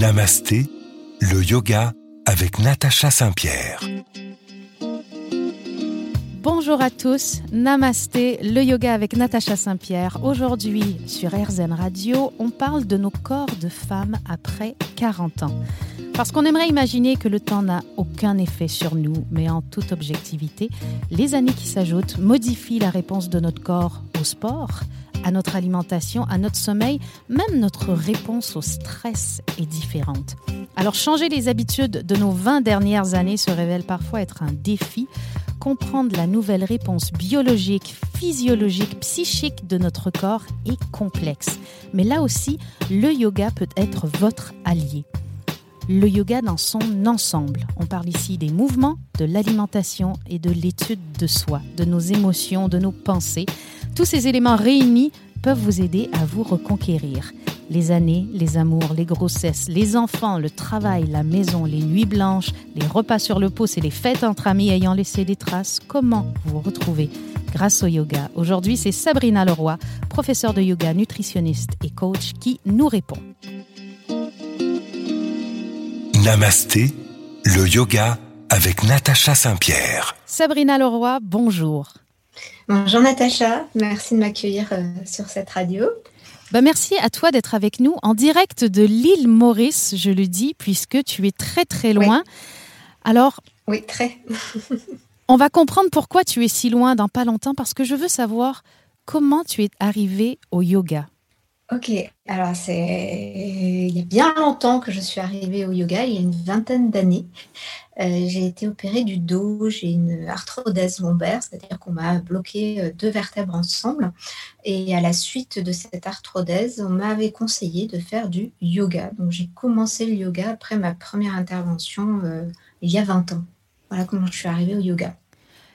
Namasté, le yoga avec Natacha Saint-Pierre. Bonjour à tous, Namasté, le yoga avec Natacha Saint-Pierre. Aujourd'hui, sur RZN Radio, on parle de nos corps de femmes après 40 ans. Parce qu'on aimerait imaginer que le temps n'a aucun effet sur nous, mais en toute objectivité, les années qui s'ajoutent modifient la réponse de notre corps au sport, à notre alimentation, à notre sommeil, même notre réponse au stress est différente. Alors changer les habitudes de nos 20 dernières années se révèle parfois être un défi. Comprendre la nouvelle réponse biologique, physiologique, psychique de notre corps est complexe. Mais là aussi, le yoga peut être votre allié le yoga dans son ensemble. On parle ici des mouvements, de l'alimentation et de l'étude de soi, de nos émotions, de nos pensées. Tous ces éléments réunis peuvent vous aider à vous reconquérir. Les années, les amours, les grossesses, les enfants, le travail, la maison, les nuits blanches, les repas sur le pouce et les fêtes entre amis ayant laissé des traces, comment vous retrouver? Grâce au yoga Aujourd'hui, c'est Sabrina Leroy, professeure de yoga, nutritionniste et coach, qui nous répond. Namasté, le yoga avec Natacha Saint-Pierre. Sabrina Leroy, bonjour. Bonjour Natacha, merci de m'accueillir euh, sur cette radio. Bah merci à toi d'être avec nous en direct de l'île Maurice, je le dis, puisque tu es très très loin. Alors. Oui, très. on va comprendre pourquoi tu es si loin dans pas longtemps, parce que je veux savoir comment tu es arrivée au yoga. Ok, alors c'est il y a bien longtemps que je suis arrivée au yoga, il y a une vingtaine d'années. Euh, j'ai été opérée du dos, j'ai une arthrodèse lombaire, c'est-à-dire qu'on m'a bloqué euh, deux vertèbres ensemble. Et à la suite de cette arthrodèse, on m'avait conseillé de faire du yoga. Donc j'ai commencé le yoga après ma première intervention euh, il y a 20 ans. Voilà comment je suis arrivée au yoga.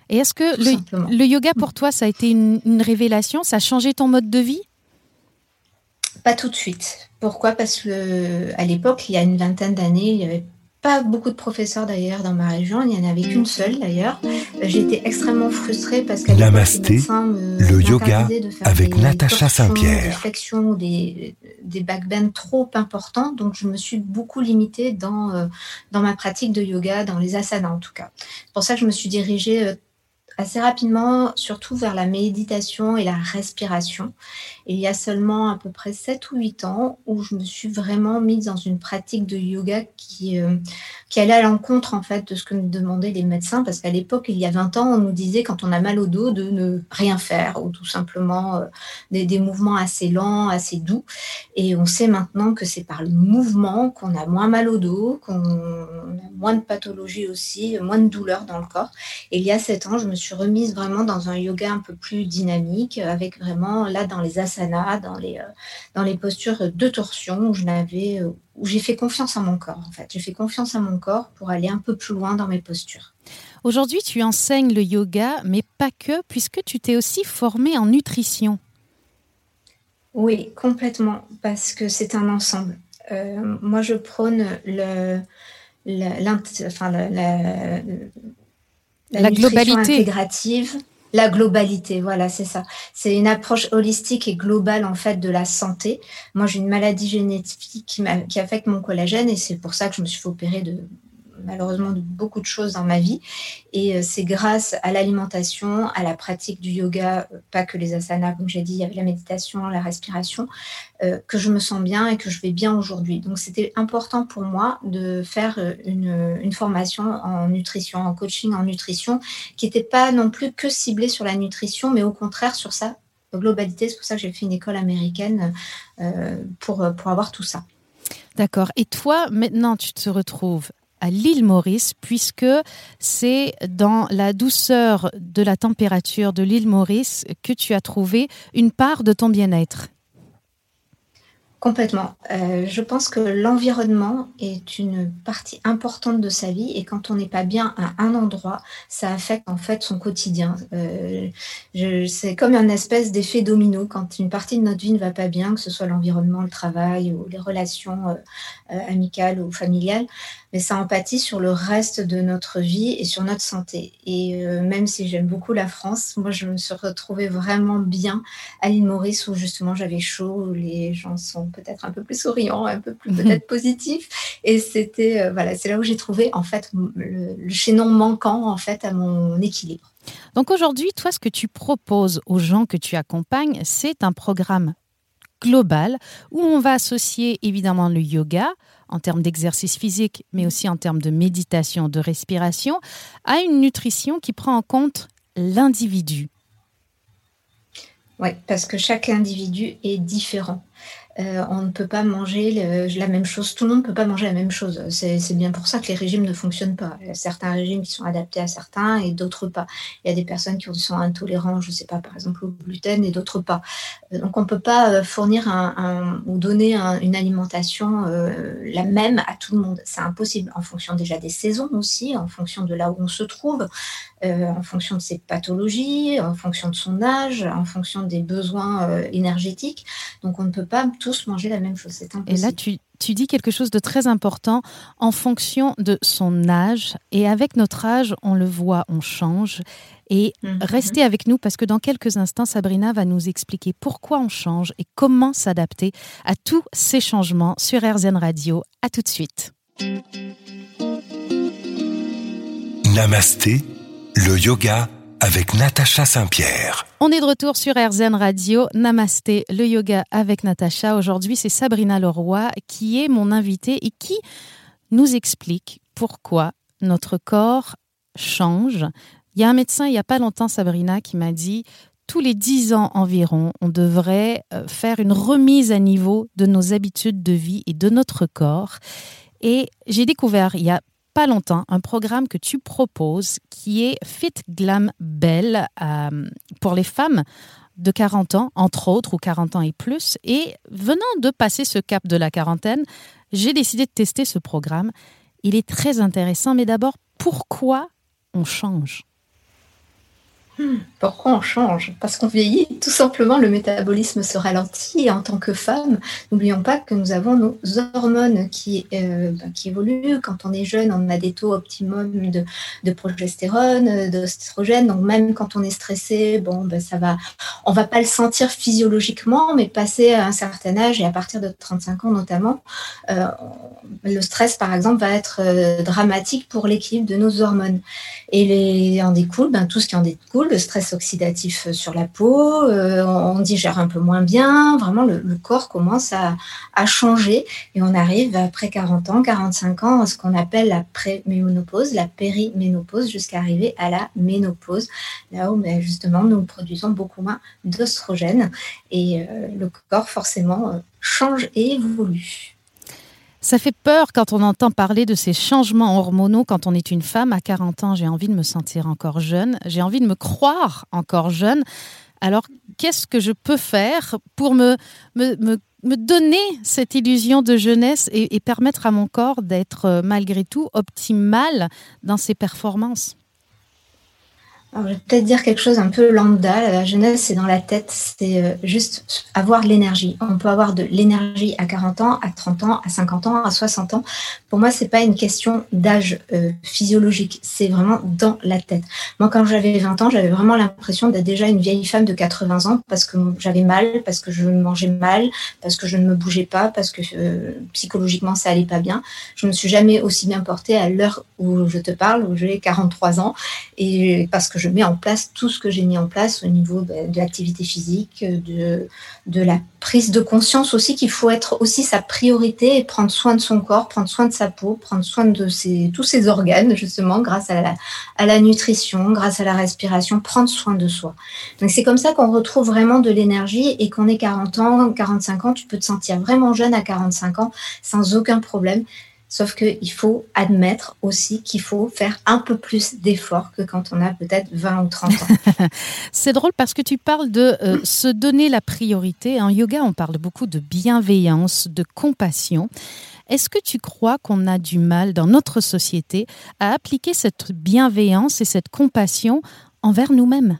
Et est-ce que le, yoga pour toi, ça a été une révélation? Ça a changé ton mode de vie? Pas tout de suite. Pourquoi? Parce que à l'époque, il y a une vingtaine d'années, il n'y avait pas beaucoup de professeurs d'ailleurs dans ma région. Il n'y en avait qu'une seule d'ailleurs. J'étais extrêmement frustrée parce qu'à Namasté, le yoga avec Natacha Saint-Pierre. Des flexions, des, des backbends trop importants. Donc je me suis beaucoup limitée dans, euh, dans ma pratique de yoga, dans les asanas en tout cas. C'est pour ça que je me suis dirigée euh, assez rapidement, surtout vers la méditation et la respiration. Il y a seulement à peu près 7 ou 8 ans où je me suis vraiment mise dans une pratique de yoga qui, euh, qui allait à l'encontre en fait de ce que nous demandaient les médecins parce qu'à l'époque, il y a 20 ans, on nous disait quand on a mal au dos de ne rien faire ou tout simplement euh, des, des, mouvements assez lents, assez doux. Et on sait maintenant que c'est par le mouvement qu'on a moins mal au dos, qu'on a moins de pathologies aussi, moins de douleurs dans le corps. Et il y a 7 ans, je me suis remise vraiment dans un yoga un peu plus dynamique avec vraiment là dans les dans les, euh, dans les postures de torsion où je n'avais euh, où j'ai fait confiance à mon corps, en fait. J'ai fait confiance à mon corps pour aller un peu plus loin dans mes postures. Aujourd'hui, tu enseignes le yoga, mais pas que, puisque tu t'es aussi formée en nutrition. Oui, complètement, parce que c'est un ensemble. Euh, moi, je prône le, enfin, la, la, la globalité intégrative la globalité, voilà, c'est ça. C'est une approche holistique et globale en fait de la santé. Moi, j'ai une maladie génétique qui, qui affecte mon collagène et c'est pour ça que je me suis fait opérer de malheureusement beaucoup de choses dans ma vie. Et euh, c'est grâce à l'alimentation, à la pratique du yoga, euh, pas que les asanas, comme j'ai dit, il y avait la méditation, la respiration, euh, que je me sens bien et que je vais bien aujourd'hui. Donc c'était important pour moi de faire une, une, formation en nutrition, en coaching en nutrition, qui n'était pas non plus que ciblée sur la nutrition, mais au contraire sur sa globalité. C'est pour ça que j'ai fait une école américaine pour, pour avoir tout ça. D'accord. Et toi, maintenant, tu te retrouves l'île Maurice, puisque c'est dans la douceur de la température de l'île Maurice que tu as trouvé une part de ton bien-être. Complètement. Euh, je pense que l'environnement est une partie importante de sa vie et quand on n'est pas bien à un endroit, ça affecte en fait son quotidien. Euh, c'est comme un espèce d'effet domino. Quand une partie de notre vie ne va pas bien, que ce soit l'environnement, le travail ou les relations euh, amicales ou familiales, mais ça empathie sur le reste de notre vie et sur notre santé. Et euh, même si j'aime beaucoup la France, moi je me suis retrouvée vraiment bien à l'île Maurice où justement j'avais chaud, où les gens sont peut-être un peu plus souriants, un peu plus mhm. peut-être positifs. Et c'était euh, voilà, c'est là où j'ai trouvé en fait le, le chaînon manquant en fait à mon équilibre. Donc aujourd'hui, toi, ce que tu proposes aux gens que tu accompagnes, c'est un programme où on va associer évidemment le yoga en termes d'exercice physique, mais aussi en termes de méditation, de respiration, à une nutrition qui prend en compte l'individu. Oui, parce que chaque individu est différent. Euh, on ne peut pas manger la même chose. Tout le monde ne peut pas manger la même chose. C'est bien pour ça que les régimes ne fonctionnent pas. Il y a certains régimes qui sont adaptés à certains et d'autres pas. Il y a des personnes qui sont intolérantes, je ne sais pas, par exemple au gluten et d'autres pas. Euh, donc on ne peut pas euh, fournir un, ou donner une alimentation la même à tout le monde. C'est impossible en fonction déjà des saisons aussi, en fonction de là où on se trouve, en fonction de ses pathologies, en fonction de son âge, en fonction des besoins énergétiques. Donc on ne peut pas tous manger la même chose. Et là, tu, dis quelque chose de très important en fonction de son âge. Et avec notre âge, on le voit, on change. Et mhm. restez avec nous parce que dans quelques instants, Sabrina va nous expliquer pourquoi on change et comment s'adapter à tous ces changements sur RZN Radio. À tout de suite. Namasté, le yoga avec Natacha Saint-Pierre. On est de retour sur RZN Radio. Namasté, le yoga avec Natacha. Aujourd'hui, c'est Sabrina Leroy qui est mon invitée et qui nous explique pourquoi notre corps change. Il y a un médecin il n'y a pas longtemps, Sabrina, qui m'a dit tous les dix ans environ, on devrait euh, faire une remise à niveau de nos habitudes de vie et de notre corps. Et j'ai découvert il y a pas longtemps un programme que tu proposes qui est Fit Glam Belle euh, pour les femmes de 40 ans, entre autres, ou 40 ans et plus. Et venant de passer ce cap de la quarantaine, j'ai décidé de tester ce programme. Il est très intéressant, mais d'abord, pourquoi on change? Pourquoi on change Parce qu'on vieillit, tout simplement, le métabolisme se ralentit. Et en tant que femme, n'oublions pas que nous avons nos hormones qui, euh, bah, qui évoluent. Quand on est jeune, on a des taux optimum de, de progestérone, d'oestrogène. Donc même quand on est stressé, bon, ben, ça va, on va pas le sentir physiologiquement, mais passer à un certain âge et à partir de 35 ans notamment, euh, le stress, par exemple, va être euh, dramatique pour l'équilibre de nos hormones. Et les, en découle, ben, tout ce qui en découle le stress oxydatif euh, sur la peau, euh, on digère un peu moins bien, vraiment le, corps commence à, changer et on arrive après 40 ans, 45 ans à ce qu'on appelle la pré-ménopause, la périménopause jusqu'à arriver à la ménopause, là où ben, justement nous produisons beaucoup moins d'oestrogènes et euh, le corps forcément change et évolue. Ça fait peur quand on entend parler de ces changements hormonaux quand on est une femme. À 40 ans, j'ai envie de me sentir encore jeune, j'ai envie de me croire encore jeune. Alors, qu'est-ce que je peux faire pour me, me, donner cette illusion de jeunesse et permettre à mon corps d'être euh, malgré tout optimal dans ses performances? Je vais peut-être dire quelque chose un peu lambda. La jeunesse, c'est dans la tête, c'est euh, juste avoir de l'énergie. On peut avoir de l'énergie à 40 ans, à 30 ans, à 50 ans, à 60 ans. Pour moi, c'est pas une question d'âge euh, physiologique, c'est vraiment dans la tête. Moi, quand j'avais 20 ans, j'avais vraiment l'impression d'être déjà une vieille femme de 80 ans parce que j'avais mal, parce que je mangeais mal, parce que je ne me bougeais pas, parce que euh, psychologiquement, ça allait pas bien. Je ne me suis jamais aussi bien portée à l'heure où je te parle, où j'ai 43 ans, et parce que mets en place tout ce que j'ai mis en place au niveau de l'activité physique, de, la prise de conscience aussi qu'il faut être aussi sa priorité et prendre soin de son corps, prendre soin de sa peau, prendre soin de ses, tous ses organes justement grâce à la, à la nutrition, grâce à la respiration, prendre soin de soi. Donc c'est comme ça qu'on retrouve vraiment de l'énergie et qu'on ait 40 ans, 45 ans, tu peux te sentir vraiment jeune à 45 ans sans aucun problème. Sauf qu'il faut admettre aussi qu'il faut faire un peu plus d'efforts que quand on a peut-être 20 ou 30 ans. C'est drôle parce que tu parles de euh, se donner la priorité. En yoga, on parle beaucoup de bienveillance, de compassion. Est-ce que tu crois qu'on a du mal dans notre société à appliquer cette bienveillance et cette compassion envers nous-mêmes?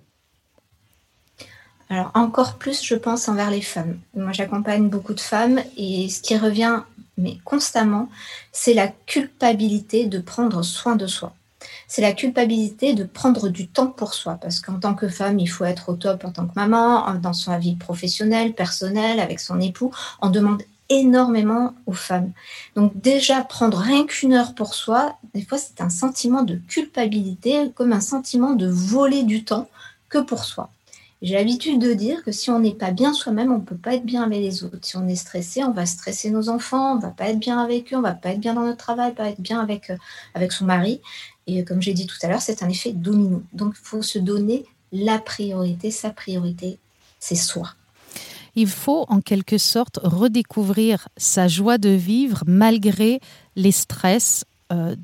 Alors encore plus, je pense, envers les femmes. Moi, j'accompagne beaucoup de femmes et ce qui revient mais constamment, c'est la culpabilité de prendre soin de soi. C'est la culpabilité de prendre du temps pour soi, parce qu'en tant que femme, il faut être au top en tant que maman, dans sa vie professionnelle, personnelle, avec son époux. On demande énormément aux femmes. Donc déjà, prendre rien qu'une heure pour soi, des fois, c'est un sentiment de culpabilité, comme un sentiment de voler du temps que pour soi. J'ai l'habitude de dire que si on n'est pas bien soi-même, on ne peut pas être bien avec les autres. Si on est stressé, on va stresser nos enfants, on ne va pas être bien avec eux, on ne va pas être bien dans notre travail, pas être bien avec, euh, avec son mari. Et comme j'ai dit tout à l'heure, c'est un effet domino. Donc il faut se donner la priorité, sa priorité, c'est soi. Il faut en quelque sorte redécouvrir sa joie de vivre malgré les stress euh,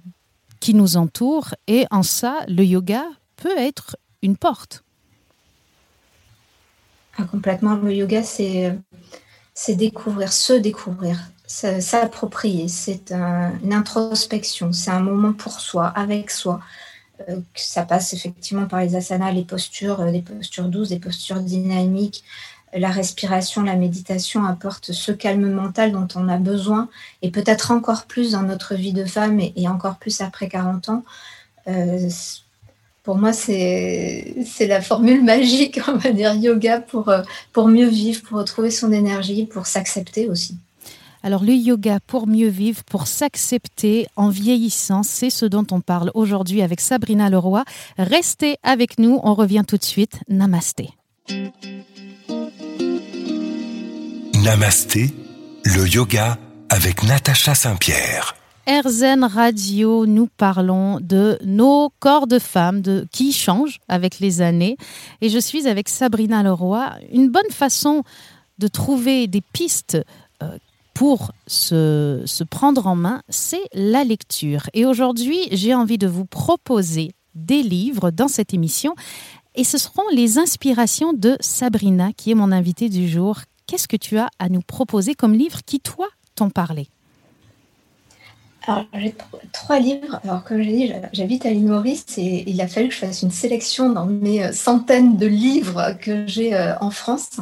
qui nous entourent. Et en ça, le yoga peut être une porte. Ah, complètement. Le yoga, c'est, découvrir, se découvrir, s'approprier. C'est une introspection, c'est un moment pour soi, avec soi. Euh, ça passe effectivement par les asanas, les postures, euh, des postures douces, des postures dynamiques. La respiration, la méditation apporte ce calme mental dont on a besoin et peut-être encore plus dans notre vie de femme et, encore plus après 40 ans. Euh, pour moi, c'est la formule magique, on va dire, yoga pour, euh, pour mieux vivre, pour retrouver son énergie, pour s'accepter aussi. Alors le yoga pour mieux vivre, pour s'accepter en vieillissant, c'est ce dont on parle aujourd'hui avec Sabrina Leroy. Restez avec nous, on revient tout de suite. Namasté. Namasté, le yoga avec Natacha Saint-Pierre. RZN Radio, nous parlons de nos corps de femmes de, qui changent avec les années. Et je suis avec Sabrina Leroy. Une bonne façon de trouver des pistes euh, pour se, se prendre en main, c'est la lecture. Et aujourd'hui, j'ai envie de vous proposer des livres dans cette émission. Et ce seront les inspirations de Sabrina, qui est mon invitée du jour. Qu'est-ce que tu as à nous proposer comme livre qui, toi, t'ont parlé? Alors, j'ai trois livres. Alors, comme j'ai dit, j'habite à l'île Maurice et il a fallu que je fasse une sélection dans mes euh, centaines de livres que j'ai euh, en France.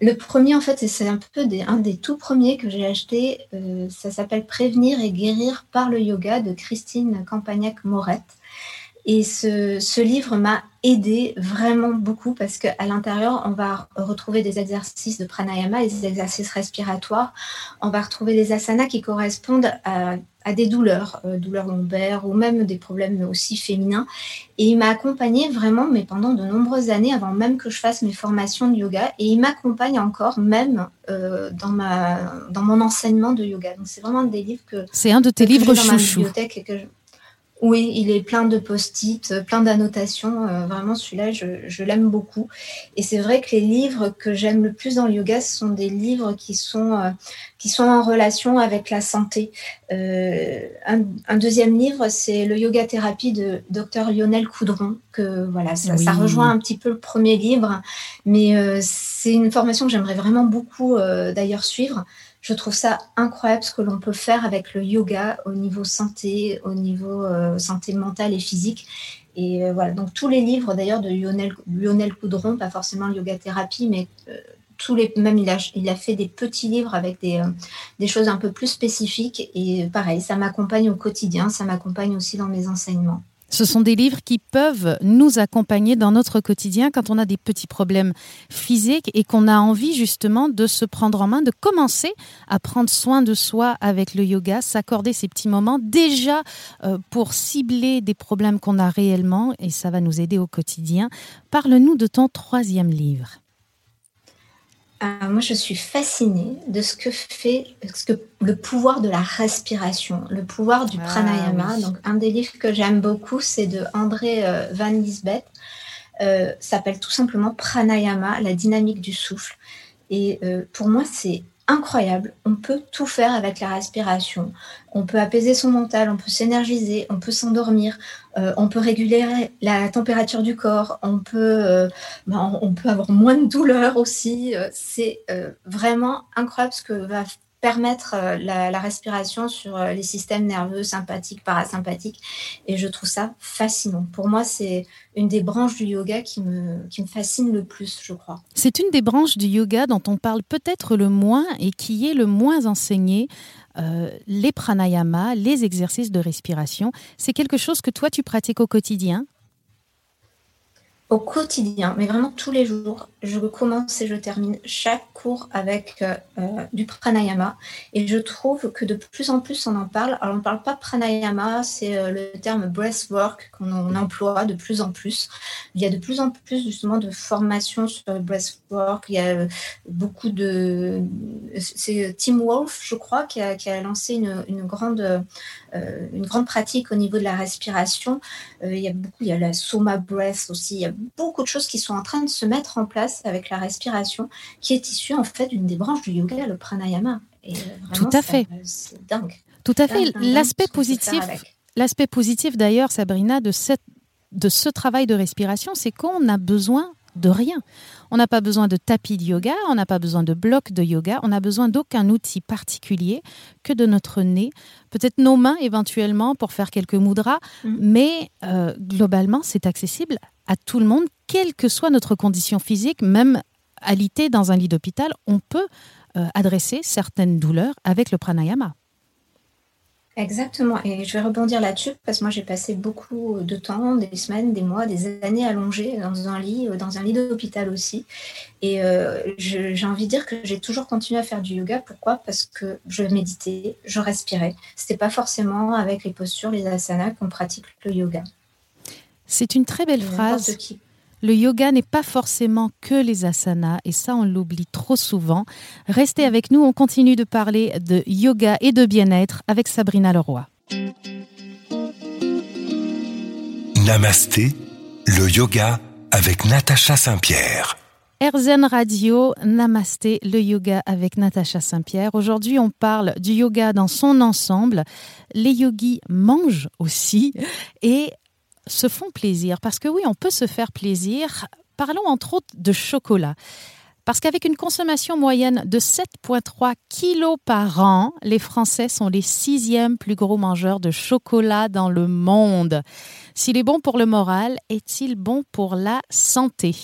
Le premier, en fait, c'est un peu un des tout premiers que j'ai acheté. Euh, ça s'appelle Prévenir et guérir par le yoga de Christine Campagnac-Morette. Et ce, ce livre m'a aidé vraiment beaucoup parce qu'à l'intérieur, on va retrouver des exercices de pranayama, des exercices respiratoires. On va retrouver des asanas qui correspondent à, à des douleurs, euh, douleurs lombaires ou même des problèmes aussi féminins. Et il m'a accompagné vraiment, mais pendant de nombreuses années, avant même que je fasse mes formations de yoga. Et il m'accompagne encore même euh, dans, ma, dans mon enseignement de yoga. Donc c'est vraiment un des livres que... C'est un de tes livres chouchou. Oui, il est plein de post-it, plein d'annotations. Euh, vraiment, celui-là, je, l'aime beaucoup. Et c'est vrai que les livres que j'aime le plus dans le yoga, ce sont des livres qui sont, euh, qui sont en relation avec la santé. Euh, un, deuxième livre, c'est le Yoga Thérapie de Dr Lionel Coudron. Que voilà, ça, ça, rejoint un petit peu le premier livre, mais c'est une formation que j'aimerais vraiment beaucoup d'ailleurs suivre je trouve ça incroyable ce que l'on peut faire avec le yoga au niveau santé, au niveau euh, santé mentale et physique. Et euh, voilà, donc tous les livres d'ailleurs de Lionel, Lionel Coudron, pas forcément yoga thérapie, mais euh, tous les, même il a, il a fait des petits livres avec des, des choses un peu plus spécifiques. Et pareil, ça m'accompagne au quotidien, ça m'accompagne aussi dans mes enseignements. Ce sont des livres qui peuvent nous accompagner dans notre quotidien quand on a des petits problèmes physiques et qu'on a envie justement de se prendre en main, de commencer à prendre soin de soi avec le yoga, s'accorder ces petits moments déjà euh, pour cibler des problèmes qu'on a réellement et ça va nous aider au quotidien. Parle-nous de ton troisième livre. Euh, moi, je suis fascinée de ce que fait ce que, le pouvoir de la respiration, le pouvoir du ah pranayama. Donc, un des livres que j'aime beaucoup, c'est de André euh, Van Lisbeth. Euh, s'appelle tout simplement Pranayama, la dynamique du souffle. Et pour moi, c'est incroyable. On peut tout faire avec la respiration. On peut apaiser son mental, on peut s'énergiser, on peut s'endormir, euh, on peut réguler la température du corps, on peut, euh, peut avoir moins de douleur aussi. Euh, c'est vraiment incroyable ce que va permettre euh, la, respiration sur euh, les systèmes nerveux sympathiques, parasympathiques. Et je trouve ça fascinant. Pour moi, c'est une des branches du yoga qui me, qui me fascine le plus, je crois. C'est une des branches du yoga dont on parle peut-être le moins et qui est le moins enseignée. Euh, les pranayamas, les exercices de respiration, c'est quelque chose que toi tu pratiques au quotidien? Au quotidien, mais vraiment tous les jours. Je commence et je termine chaque cours avec euh, euh, du pranayama. Et je trouve que de plus en plus on en parle. Alors on ne parle pas pranayama, c'est euh, le terme breathwork qu'on emploie de plus en plus. Il y a de plus en plus justement de formations sur le breathwork. Il y a beaucoup de... C'est Tim Wolf, je crois, qui a, lancé une, grande, une grande pratique au niveau de la respiration. il y a beaucoup, il y a la Soma Breath aussi. Beaucoup de choses qui sont en train de se mettre en place avec la respiration, qui est issue en fait d'une des branches du yoga, le pranayama. Et euh, Tout à fait. C'est dingue. Tout à fait. L'aspect positif, l'aspect positif d'ailleurs, Sabrina, de, cette, de ce travail de respiration, c'est qu'on a besoin de rien. On n'a pas besoin de tapis de yoga, on n'a pas besoin de blocs de yoga, on n'a besoin d'aucun outil particulier que de notre nez, peut-être nos mains éventuellement pour faire quelques mudras, mm. mais euh, globalement c'est accessible à tout le monde, quelle que soit notre condition physique, même alité dans un lit d'hôpital, on peut euh, adresser certaines douleurs avec le pranayama. Exactement. Et je vais rebondir là-dessus parce que moi, j'ai passé beaucoup de temps, des semaines, des mois, des années allongées dans un lit, euh, dans un lit d'hôpital aussi. Et euh, j'ai envie de dire que j'ai toujours continué à faire du yoga. Pourquoi? Parce que je méditais, je respirais. C'était pas forcément avec les postures, les asanas qu'on pratique le yoga. C'est une très belle phrase. Le yoga n'est pas forcément que les asanas et ça on l'oublie trop souvent. Restez avec nous, on continue de parler de yoga et de bien-être avec Sabrina Leroy. Namasté, le yoga avec Natacha Saint-Pierre. Erzen Radio, Namasté, le yoga avec Natacha Saint-Pierre. Aujourd'hui, on parle du yoga dans son ensemble. Les yogis mangent aussi et se font plaisir. Parce que oui, on peut se faire plaisir. Parlons entre autres de chocolat. Parce qu'avec une consommation moyenne de 7,3 kilos par an, les Français sont les sixièmes plus gros mangeurs de chocolat dans le monde. S'il est bon pour le moral, est-il bon pour la santé?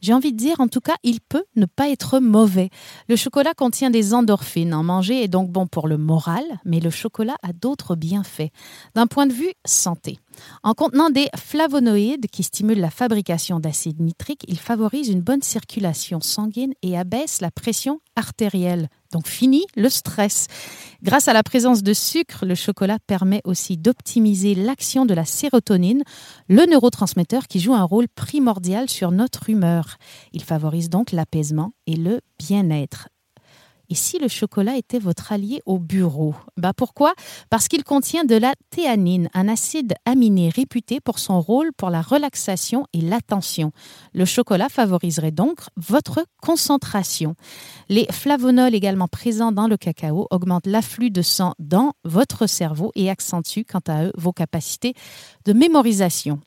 J'ai envie de dire, en tout cas, il peut ne pas être mauvais. Le chocolat contient des endorphines. En manger est donc bon pour le moral, mais le chocolat a d'autres bienfaits. D'un point de vue santé, en contenant des flavonoïdes qui stimulent la fabrication d'acide nitrique, il favorise une bonne circulation sanguine et abaisse la pression artérielle. Donc fini le stress. Grâce à la présence de sucre, le chocolat permet aussi d'optimiser l'action de la sérotonine, le neurotransmetteur qui joue un rôle primordial sur notre humeur. Il favorise donc l'apaisement et le bien-être. Et si le chocolat était votre allié au bureau? Bah Pourquoi? Parce qu'il contient de la théanine, un acide aminé réputé pour son rôle pour la relaxation et l'attention. Le chocolat favoriserait donc votre concentration. Les flavonols également présents dans le cacao augmentent l'afflux de sang dans votre cerveau et accentuent quant à eux vos capacités de mémorisation.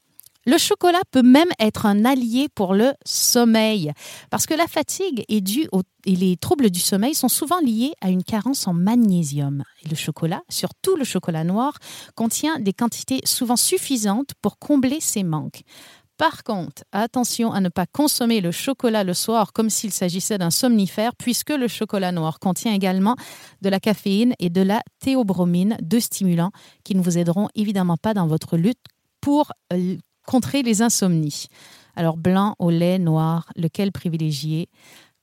Le chocolat peut même être un allié pour le sommeil, parce que la fatigue est due et les troubles du sommeil sont souvent liés à une carence en magnésium. Et le chocolat, surtout le chocolat noir, contient des quantités souvent suffisantes pour combler ces manques. Par contre, attention à ne pas consommer le chocolat le soir comme s'il s'agissait d'un somnifère, puisque le chocolat noir contient également de la caféine et de la théobromine, deux stimulants qui ne vous aideront évidemment pas dans votre lutte pour contrer les insomnies. Alors blanc au lait, noir, lequel privilégier?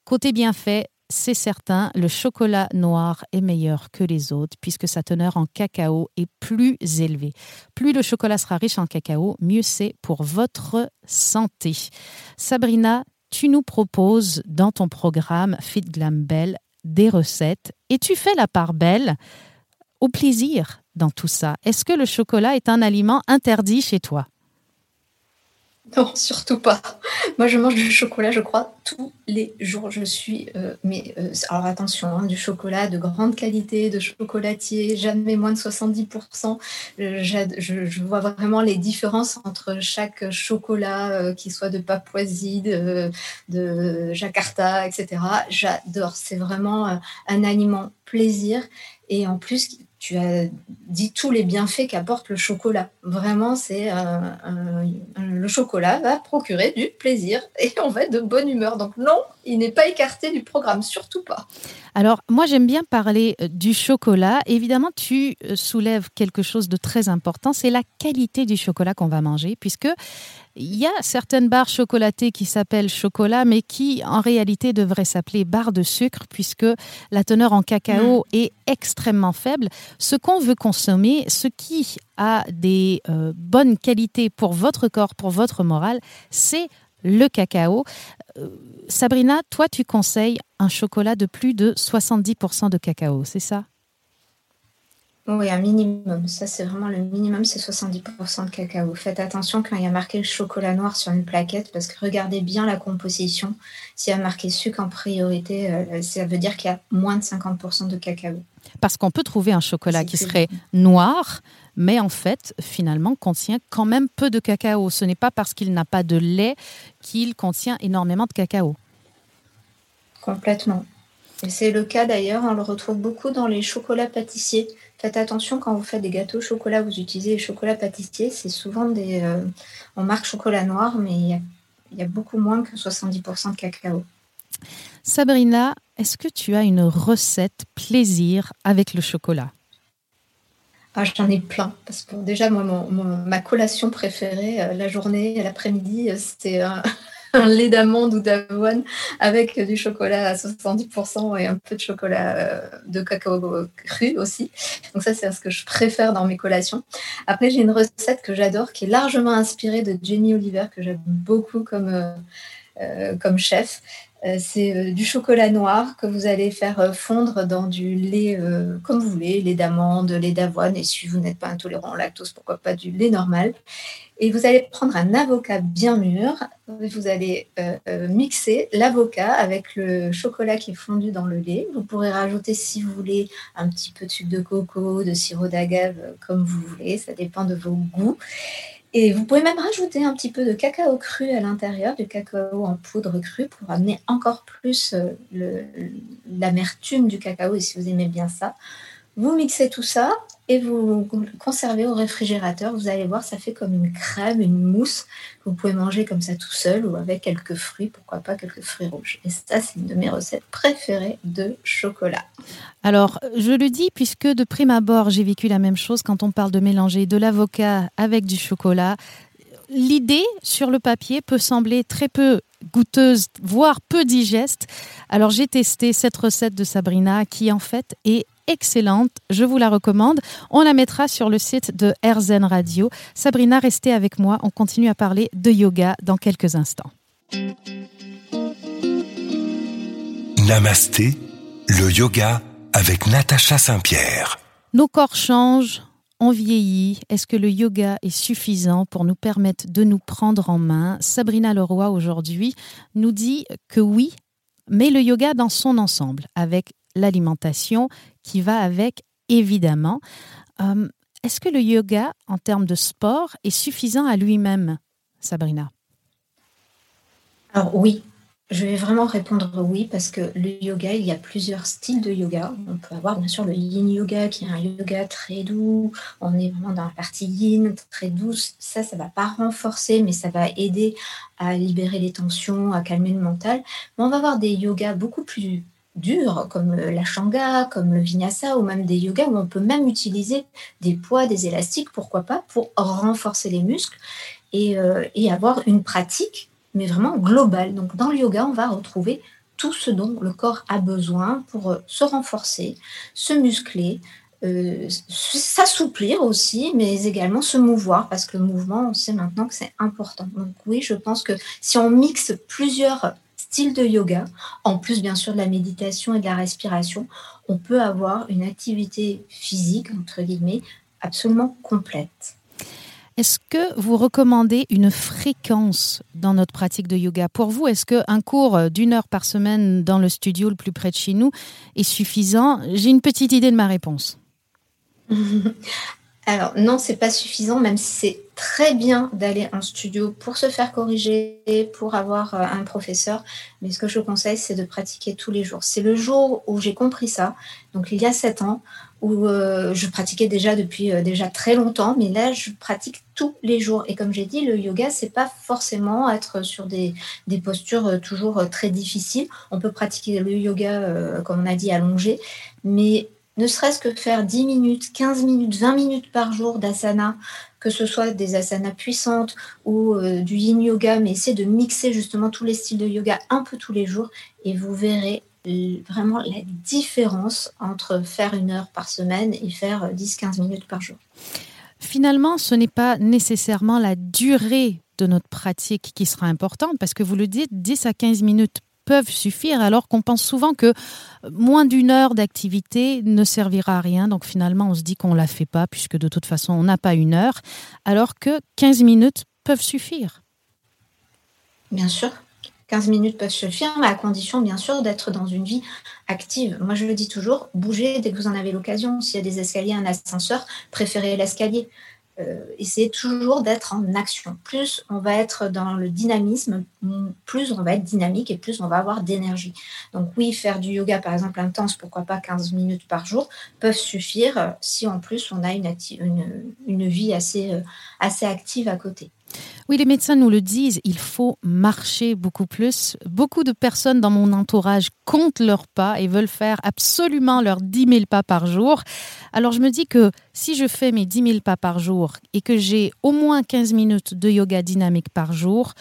Côté bienfait, c'est certain, le chocolat noir est meilleur que les autres puisque sa teneur en cacao est plus élevée. Plus le chocolat sera riche en cacao, mieux c'est pour votre santé. Sabrina, tu nous proposes dans ton programme Fit Glam Belle des recettes et tu fais la part belle au plaisir dans tout ça. Est-ce que le chocolat est un aliment interdit chez toi? Non, surtout pas. Moi, je mange du chocolat, je crois, tous les jours. Je suis, euh, mais euh, alors attention, hein, du chocolat de grande qualité, de chocolatier, jamais moins de 70%. Euh, je, vois vraiment les différences entre chaque chocolat, qui soit de Papouasie, de Jakarta, etc. J'adore. C'est vraiment un aliment plaisir. Et en plus, tu as dit tous les bienfaits qu'apporte le chocolat. Vraiment, c'est le chocolat va procurer du plaisir et on va être de bonne humeur. Donc non, il n'est pas écarté du programme, surtout pas. Alors moi j'aime bien parler euh, du chocolat. Évidemment, tu euh, soulèves quelque chose de très important, c'est la qualité du chocolat qu'on va manger, puisque il y a certaines barres chocolatées qui s'appellent chocolat, mais qui en réalité devraient s'appeler barres de sucre, puisque la teneur en cacao mm. est extrêmement faible. Ce qu'on veut consommer, ce qui a des euh, bonnes qualités pour votre corps, pour votre morale, c'est le cacao. Euh, Sabrina, toi, tu conseilles un chocolat de plus de 70% de cacao, c'est ça? Oui, un minimum. Ça, c'est vraiment le minimum, c'est 70% de cacao. Faites attention quand il y a marqué le chocolat noir sur une plaquette, parce que regardez bien la composition. S'il y a marqué sucre en priorité, euh, ça veut dire qu'il y a moins de 50% de cacao. Parce qu'on peut trouver un chocolat qui serait noir, mais en fait, finalement, contient quand même peu de cacao. Ce n'est pas parce qu'il n'a pas de lait qu'il contient énormément de cacao. Complètement. C'est le cas d'ailleurs, on le retrouve beaucoup dans les chocolats pâtissiers. Faites attention quand vous faites des gâteaux au chocolat, vous utilisez les chocolats pâtissiers. C'est souvent des. Euh, on marque chocolat noir, mais il y, a, beaucoup moins que 70% de cacao. Sabrina, est-ce que tu as une recette plaisir avec le chocolat? Ah, J'en ai plein. Parce que déjà, moi, ma collation préférée, euh, la journée, l'après-midi, euh, c'est un lait d'amande ou d'avoine avec du chocolat à 70% et un peu de chocolat euh, de cacao cru aussi. Donc ça, c'est ce que je préfère dans mes collations. Après, j'ai une recette que j'adore qui est largement inspirée de Jenny Oliver, que j'aime beaucoup comme, euh, euh, comme chef. C'est du chocolat noir que vous allez faire fondre dans du lait comme vous voulez, lait d'amande, lait d'avoine, et si vous n'êtes pas intolérant au lactose, pourquoi pas du lait normal. Et vous allez prendre un avocat bien mûr, vous allez euh, euh, mixer l'avocat avec le chocolat qui est fondu dans le lait. Vous pourrez rajouter, si vous voulez, un petit peu de sucre de coco, de sirop d'agave, euh, comme vous voulez, ça dépend de vos goûts. Et vous pouvez même rajouter un petit peu de cacao cru à l'intérieur, du cacao en poudre crue pour amener encore plus l'amertume du cacao. Et si vous aimez bien ça, vous mixez tout ça et vous conservez au réfrigérateur. Vous allez voir, ça fait comme une crème, une mousse vous pouvez manger comme ça tout seul ou avec quelques fruits, pourquoi pas quelques fruits rouges. Et ça, c'est une de mes recettes préférées de chocolat. Alors, je le dis puisque de prime abord, j'ai vécu la même chose quand on parle de mélanger de l'avocat avec du chocolat. L'idée sur le papier peut sembler très peu goûteuse, voire peu digeste. Alors j'ai testé cette recette de Sabrina qui en fait est excellente. Je vous la recommande. On la mettra sur le site de RZN Radio. Sabrina, restez avec moi. On continue à parler de yoga dans quelques instants. Namasté, le yoga avec Natacha Saint-Pierre. Nos corps changent, on vieillit. Est-ce que le yoga est suffisant pour nous permettre de nous prendre en main? Sabrina Leroy aujourd'hui nous dit que oui, mais le yoga dans son ensemble, avec l'alimentation qui va avec, évidemment. Euh, est-ce que le yoga, en termes de sport, est suffisant à lui-même, Sabrina? Alors oui, je vais vraiment répondre oui parce que le yoga, il y a plusieurs styles de yoga. On peut avoir bien sûr le yin yoga qui est un yoga très doux. On est vraiment dans la partie yin, très douce. Ça, ça va pas renforcer, mais ça va aider à libérer les tensions, à calmer le mental. Mais on va avoir des yogas beaucoup plus durs comme la shanga, comme le vinyasa ou même des yogas où on peut même utiliser des poids, des élastiques, pourquoi pas, pour renforcer les muscles et, euh, avoir une pratique, mais vraiment globale. Donc dans le yoga, on va retrouver tout ce dont le corps a besoin pour euh, se renforcer, se muscler, euh, s'assouplir aussi, mais également se mouvoir, parce que le mouvement, on sait maintenant que c'est important. Donc oui, je pense que si on mixe plusieurs style de yoga, en plus bien sûr de la méditation et de la respiration, on peut avoir une activité physique, entre guillemets, absolument complète. Est-ce que vous recommandez une fréquence dans notre pratique de yoga? Pour vous, est-ce qu'un cours d'une heure par semaine dans le studio le plus près de chez nous est suffisant? J'ai une petite idée de ma réponse. Alors non, c'est pas suffisant, même si c'est très bien d'aller en studio pour se faire corriger, pour avoir euh, un professeur. Mais ce que je conseille, c'est de pratiquer tous les jours. C'est le jour où j'ai compris ça, donc il y a sept ans, où euh, je pratiquais déjà depuis euh, déjà très longtemps, mais là je pratique tous les jours. Et comme j'ai dit, le yoga, c'est pas forcément être sur des, des postures toujours très difficiles. On peut pratiquer le yoga, comme on a dit, allongé, mais ne serait-ce que faire 10 minutes, 15 minutes, 20 minutes par jour d'asana, que ce soit des asanas puissantes ou euh, du yin yoga, mais essayez de mixer justement tous les styles de yoga un peu tous les jours et vous verrez vraiment la différence entre faire une heure par semaine et faire 10-15 minutes par jour. Finalement, ce n'est pas nécessairement la durée de notre pratique qui sera importante, parce que vous le dites, 10 à 15 minutes peuvent suffire, alors qu'on pense souvent que moins d'une heure d'activité ne servira à rien. Donc finalement, on se dit qu'on ne la fait pas, puisque de toute façon, on n'a pas une heure, alors que 15 minutes peuvent suffire. Bien sûr. 15 minutes peuvent suffire, mais à condition, bien sûr, d'être dans une vie active. Moi, je le dis toujours, bougez dès que vous en avez l'occasion. S'il y a des escaliers, un ascenseur, préférez l'escalier. Euh, essayer toujours d'être en action. Plus on va être dans le dynamisme, plus on va être dynamique et plus on va avoir d'énergie. Donc oui, faire du yoga par exemple intense, pourquoi pas 15 minutes par jour, peuvent suffire euh, si en plus on a une, vie euh, assez active à côté. Oui, les médecins nous le disent, il faut marcher beaucoup plus. Beaucoup de personnes dans mon entourage comptent leurs pas et veulent faire absolument leurs 10 000 pas par jour. Alors je me dis que si je fais mes 10 000 pas par jour et que j'ai au moins 15 minutes de yoga dynamique par jour,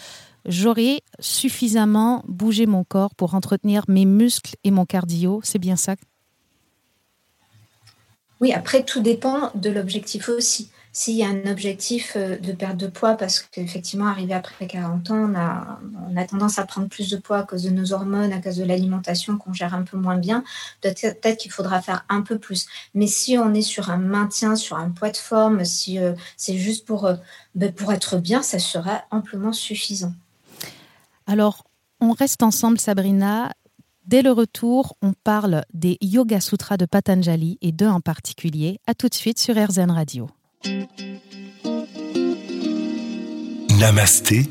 j'aurai suffisamment bougé mon corps pour entretenir mes muscles et mon cardio. C'est bien ça? Oui, après, tout dépend de l'objectif aussi s'il y a un objectif euh, de perte de poids, parce qu'effectivement, arrivé après 40 ans, on a, tendance à prendre plus de poids à cause de nos hormones, à cause de l'alimentation qu'on gère un peu moins bien, peut-être qu'il faudra faire un peu plus. Mais si on est sur un maintien, sur un poids de forme, si euh, c'est juste pour, euh, ben, pour être bien, ça sera amplement suffisant. Alors, on reste ensemble, Sabrina. Dès le retour, on parle des Yoga Sutras de Patanjali et deux en particulier. À tout de suite sur RZN Radio. Namasté,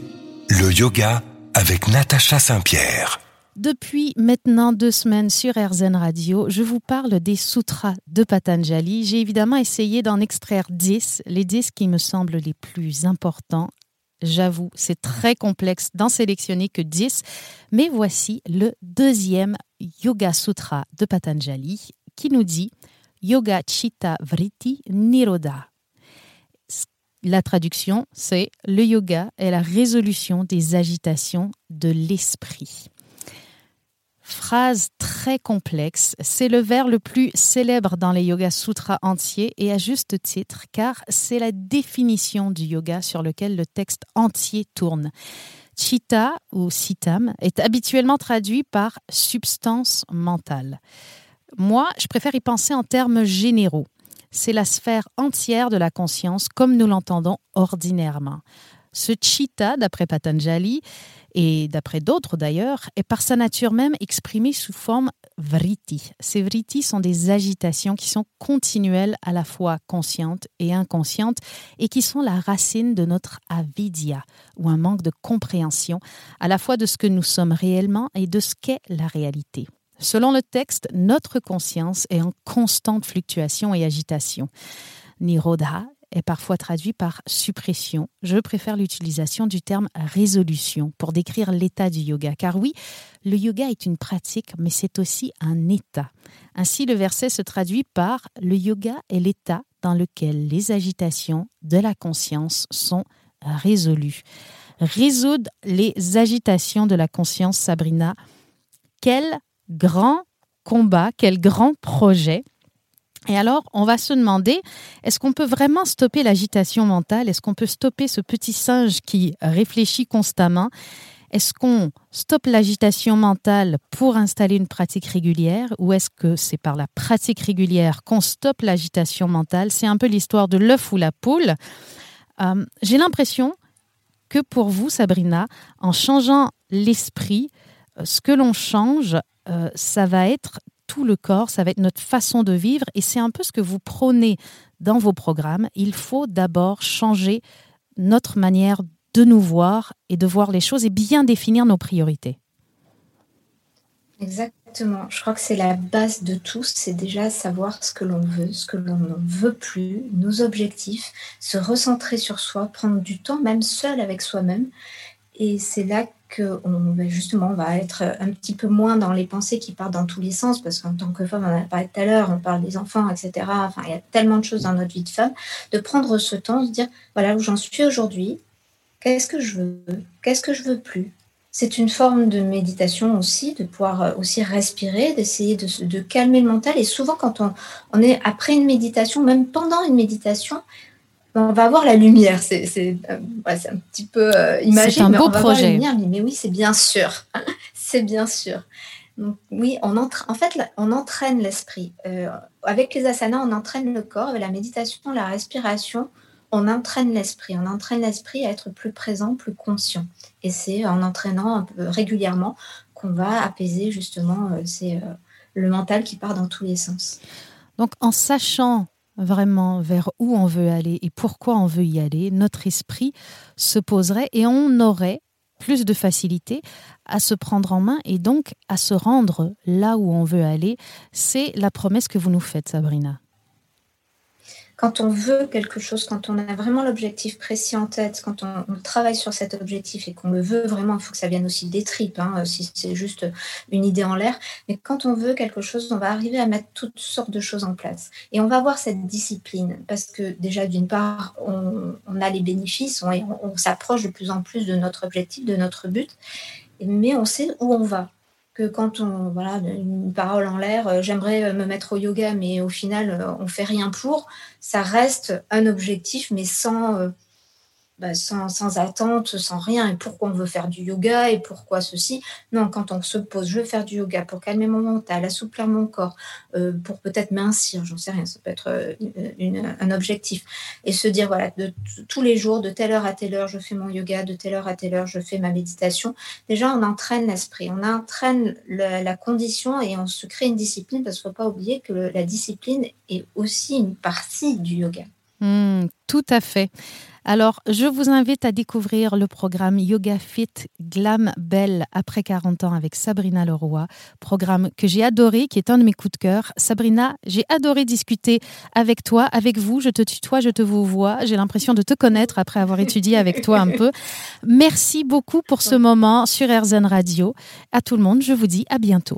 le yoga avec Natacha Saint-Pierre. Depuis maintenant deux semaines sur RZN Radio, je vous parle des sutras de Patanjali. J'ai évidemment essayé d'en extraire dix, les dix qui me semblent les plus importants. J'avoue, c'est très complexe d'en sélectionner que dix, mais voici le deuxième Yoga Sutra de Patanjali qui nous dit Yoga Chitta Vritti Nirodha. La traduction, c'est le yoga est la résolution des agitations de l'esprit. Phrase très complexe, c'est le vers le plus célèbre dans les Yoga Sutras entiers et à juste titre car c'est la définition du yoga sur lequel le texte entier tourne. Chitta ou sitam est habituellement traduit par substance mentale. Moi, je préfère y penser en termes généraux c'est la sphère entière de la conscience comme nous l'entendons ordinairement. Ce chitta, d'après Patanjali, et d'après d'autres d'ailleurs, est par sa nature même exprimé sous forme vritti. Ces vrittis sont des agitations qui sont continuelles à la fois conscientes et inconscientes et qui sont la racine de notre avidya, ou un manque de compréhension, à la fois de ce que nous sommes réellement et de ce qu'est la réalité. Selon le texte, notre conscience est en constante fluctuation et agitation. Nirodha est parfois traduit par suppression. Je préfère l'utilisation du terme résolution pour décrire l'état du yoga, car oui, le yoga est une pratique, mais c'est aussi un état. Ainsi, le verset se traduit par le yoga est l'état dans lequel les agitations de la conscience sont résolues. Résoudre les agitations de la conscience, Sabrina, quelle grand combat, quel grand projet. Et alors, on va se demander, est-ce qu'on peut vraiment stopper l'agitation mentale? Est-ce qu'on peut stopper ce petit singe qui réfléchit constamment? Est-ce qu'on stoppe l'agitation mentale pour installer une pratique régulière? Ou est-ce que c'est par la pratique régulière qu'on stoppe l'agitation mentale? C'est un peu l'histoire de l'œuf ou la poule. Euh, j'ai l'impression que pour vous, Sabrina, en changeant l'esprit, euh, ce que l'on change, euh, ça va être tout le corps, ça va être notre façon de vivre et c'est un peu ce que vous prônez dans vos programmes. Il faut d'abord changer notre manière de nous voir et de voir les choses et bien définir nos priorités. Exactement. Je crois que c'est la base de tout. C'est déjà savoir ce que l'on veut, ce que l'on ne veut plus, nos objectifs, se recentrer sur soi, prendre du temps, même seul avec soi-même. Et c'est là que ben, justement on va être un petit peu moins dans les pensées qui partent dans tous les sens, parce qu'en tant que femme, on en a parlé tout à l'heure, on parle des enfants, etc. Enfin, il y a tellement de choses dans notre vie de femme, de prendre ce temps, de dire voilà où j'en suis aujourd'hui, qu'est-ce que je veux, qu'est-ce que je veux plus, c'est une forme de méditation aussi, de pouvoir euh, aussi respirer, d'essayer de, calmer le mental. Et souvent, quand on, est après une méditation, même pendant une méditation, on va avoir la lumière. C'est euh, un petit peu euh, imagé, un mais beau on va projet. Lumière, mais, oui, c'est bien sûr. c'est bien sûr. Donc, oui, on en fait, on entraîne l'esprit. avec les asanas, on entraîne le corps. Avec la méditation, la respiration, on entraîne l'esprit. On entraîne l'esprit à être plus présent, plus conscient. Et c'est en entraînant régulièrement qu'on va apaiser justement euh, c'est, euh, le mental qui part dans tous les sens. Donc en sachant vraiment vers où on veut aller et pourquoi on veut y aller, notre esprit se poserait et on aurait plus de facilité à se prendre en main et donc à se rendre là où on veut aller. C'est la promesse que vous nous faites, Sabrina quand on veut quelque chose, quand on a vraiment l'objectif précis en tête, quand on, travaille sur cet objectif et qu'on le veut vraiment, il faut que ça vienne aussi des tripes, hein, si c'est juste une idée en l'air. Mais quand on veut quelque chose, on va arriver à mettre toutes sortes de choses en place. Et on va avoir cette discipline, parce que déjà, d'une part, on, a les bénéfices, on, on s'approche de plus en plus de notre objectif, de notre but, mais on sait où on va quand on, voilà, une parole en l'air, euh, j'aimerais euh, me mettre au yoga, mais au final, euh, on fait rien pour, ça reste un objectif, mais sans, bah, sans, attente, sans rien. Et pourquoi on veut faire du yoga et pourquoi ceci? Non, quand on se pose, je veux faire du yoga pour calmer mon mental, assouplir mon corps, euh, pour peut-être mincir, j'en sais rien, ça peut être euh, un objectif. Et se dire, voilà, de, tous les jours, de telle heure à telle heure, je fais mon yoga, de telle heure à telle heure, je fais ma méditation. Déjà, on entraîne l'esprit, on entraîne la, condition et on se crée une discipline parce qu'il ne faut pas oublier que la discipline est aussi une partie du yoga. Mmh, tout à fait. Alors, je vous invite à découvrir le programme Yoga Fit Glam Belle après 40 ans avec Sabrina Leroy, programme que j'ai adoré, qui est un de mes coups de cœur. Sabrina, j'ai adoré discuter avec toi, avec vous. Je te tutoie, je te vous vois. J'ai l'impression de te connaître après avoir étudié avec toi un peu. Merci beaucoup pour ce moment sur RZN Radio. À tout le monde, je vous dis à bientôt.